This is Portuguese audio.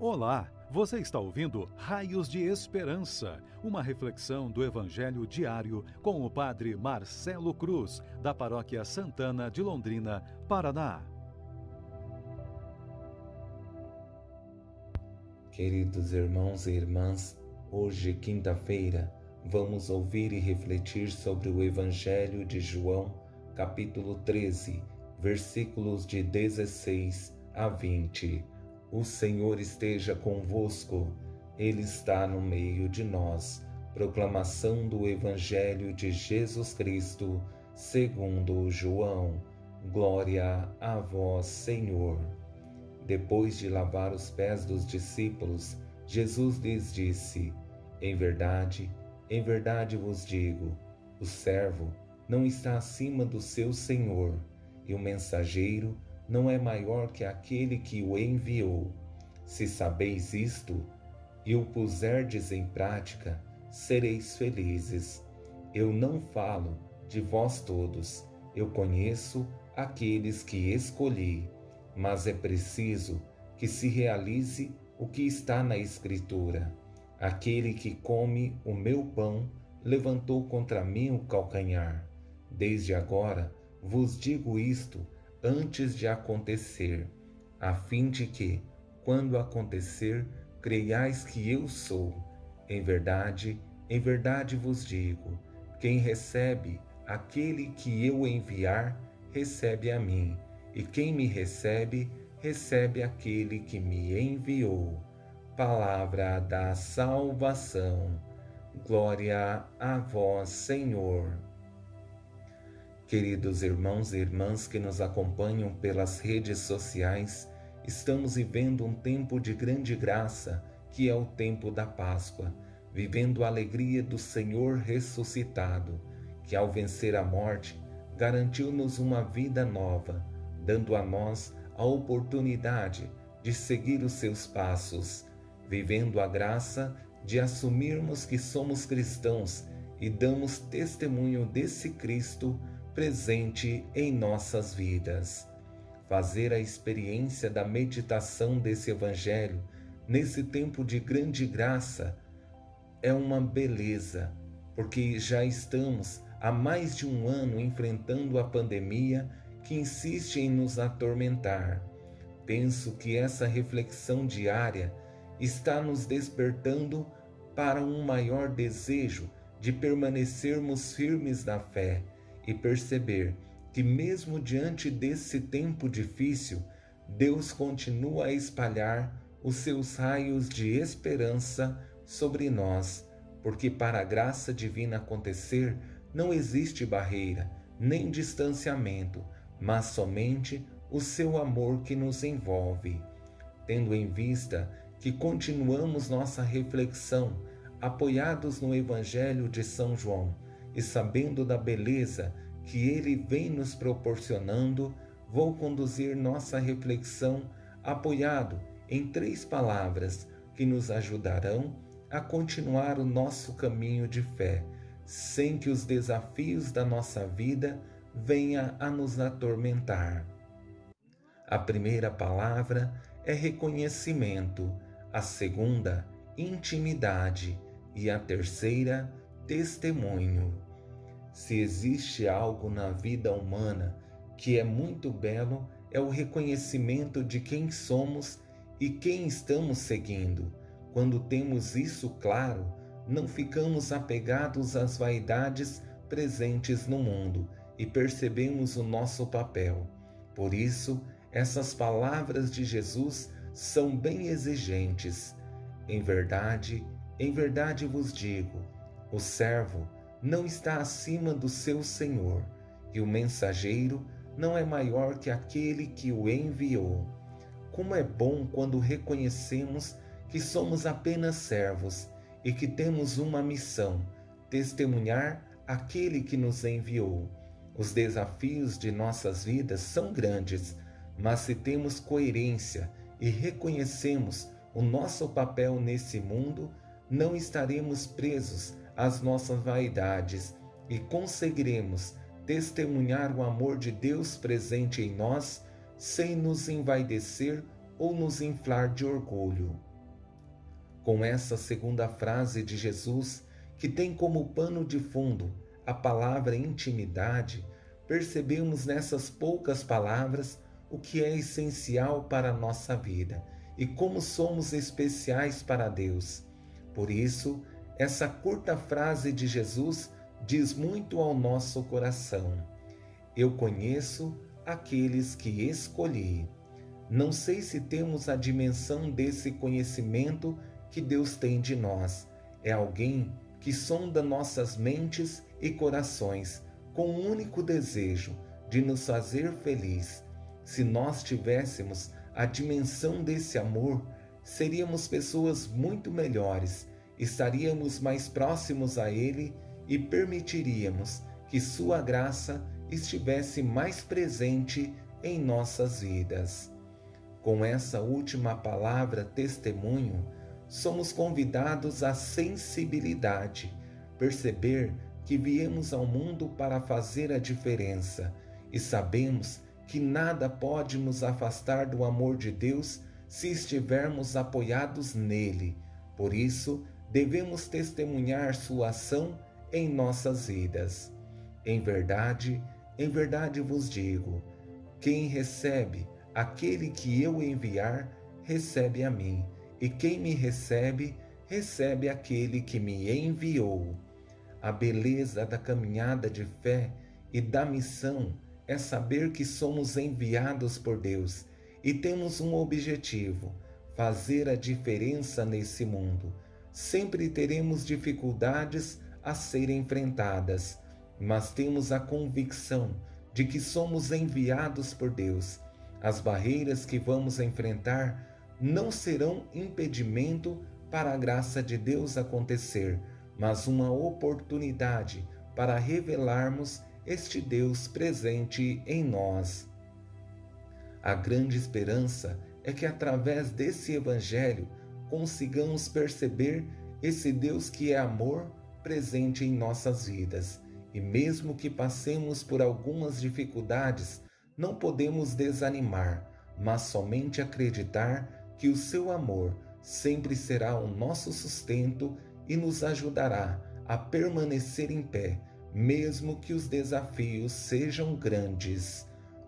Olá, você está ouvindo Raios de Esperança, uma reflexão do Evangelho diário com o Padre Marcelo Cruz, da Paróquia Santana de Londrina, Paraná. Queridos irmãos e irmãs, hoje, quinta-feira, vamos ouvir e refletir sobre o Evangelho de João, capítulo 13, versículos de 16 a 20 o Senhor esteja convosco, Ele está no meio de nós. Proclamação do Evangelho de Jesus Cristo, segundo João. Glória a vós, Senhor. Depois de lavar os pés dos discípulos, Jesus lhes disse: Em verdade, em verdade vos digo, o servo não está acima do seu senhor, e o mensageiro não é maior que aquele que o enviou. Se sabeis isto e o puserdes em prática, sereis felizes. Eu não falo de vós todos, eu conheço aqueles que escolhi, mas é preciso que se realize o que está na Escritura. Aquele que come o meu pão levantou contra mim o calcanhar. Desde agora vos digo isto antes de acontecer, a fim de que, quando acontecer, creiais que eu sou. Em verdade, em verdade vos digo: quem recebe aquele que eu enviar, recebe a mim, e quem me recebe, recebe aquele que me enviou. Palavra da salvação. Glória a vós, Senhor. Queridos irmãos e irmãs que nos acompanham pelas redes sociais, estamos vivendo um tempo de grande graça, que é o tempo da Páscoa, vivendo a alegria do Senhor ressuscitado, que ao vencer a morte, garantiu-nos uma vida nova, dando a nós a oportunidade de seguir os seus passos, vivendo a graça de assumirmos que somos cristãos e damos testemunho desse Cristo presente em nossas vidas. Fazer a experiência da meditação desse Evangelho nesse tempo de grande graça é uma beleza, porque já estamos há mais de um ano enfrentando a pandemia que insiste em nos atormentar. Penso que essa reflexão diária está nos despertando para um maior desejo de permanecermos firmes na fé e perceber que, mesmo diante desse tempo difícil, Deus continua a espalhar os seus raios de esperança sobre nós, porque para a graça divina acontecer não existe barreira, nem distanciamento, mas somente o seu amor que nos envolve. Tendo em vista que continuamos nossa reflexão apoiados no Evangelho de São João, e sabendo da beleza que ele vem nos proporcionando, vou conduzir nossa reflexão apoiado em três palavras que nos ajudarão a continuar o nosso caminho de fé, sem que os desafios da nossa vida venham a nos atormentar. A primeira palavra é reconhecimento, a segunda, intimidade e a terceira, testemunho. Se existe algo na vida humana que é muito belo, é o reconhecimento de quem somos e quem estamos seguindo. Quando temos isso claro, não ficamos apegados às vaidades presentes no mundo e percebemos o nosso papel. Por isso, essas palavras de Jesus são bem exigentes. Em verdade, em verdade vos digo: o servo não está acima do seu senhor, e o mensageiro não é maior que aquele que o enviou. Como é bom quando reconhecemos que somos apenas servos e que temos uma missão: testemunhar aquele que nos enviou. Os desafios de nossas vidas são grandes, mas se temos coerência e reconhecemos o nosso papel nesse mundo, não estaremos presos às nossas vaidades e conseguiremos testemunhar o amor de Deus presente em nós sem nos envaidecer ou nos inflar de orgulho. Com essa segunda frase de Jesus, que tem como pano de fundo a palavra intimidade, percebemos nessas poucas palavras o que é essencial para a nossa vida e como somos especiais para Deus. Por isso, essa curta frase de Jesus diz muito ao nosso coração. Eu conheço aqueles que escolhi. Não sei se temos a dimensão desse conhecimento que Deus tem de nós. É alguém que sonda nossas mentes e corações com o único desejo de nos fazer feliz. Se nós tivéssemos a dimensão desse amor, seríamos pessoas muito melhores, estaríamos mais próximos a Ele e permitiríamos que Sua graça estivesse mais presente em nossas vidas. Com essa última palavra, testemunho, somos convidados à sensibilidade, perceber que viemos ao mundo para fazer a diferença e sabemos que nada pode nos afastar do amor de Deus se estivermos apoiados nele. Por isso, devemos testemunhar sua ação em nossas vidas. Em verdade, em verdade vos digo: quem recebe aquele que eu enviar, recebe a mim, e quem me recebe, recebe aquele que me enviou. A beleza da caminhada de fé e da missão é saber que somos enviados por Deus e temos um objetivo: fazer a diferença nesse mundo. Sempre teremos dificuldades a serem enfrentadas, mas temos a convicção de que somos enviados por Deus. As barreiras que vamos enfrentar não serão impedimento para a graça de Deus acontecer, mas uma oportunidade para revelarmos este Deus presente em nós. A grande esperança é que através desse Evangelho consigamos perceber esse Deus que é amor presente em nossas vidas. E mesmo que passemos por algumas dificuldades, não podemos desanimar, mas somente acreditar que o seu amor sempre será o nosso sustento e nos ajudará a permanecer em pé mesmo que os desafios sejam grandes.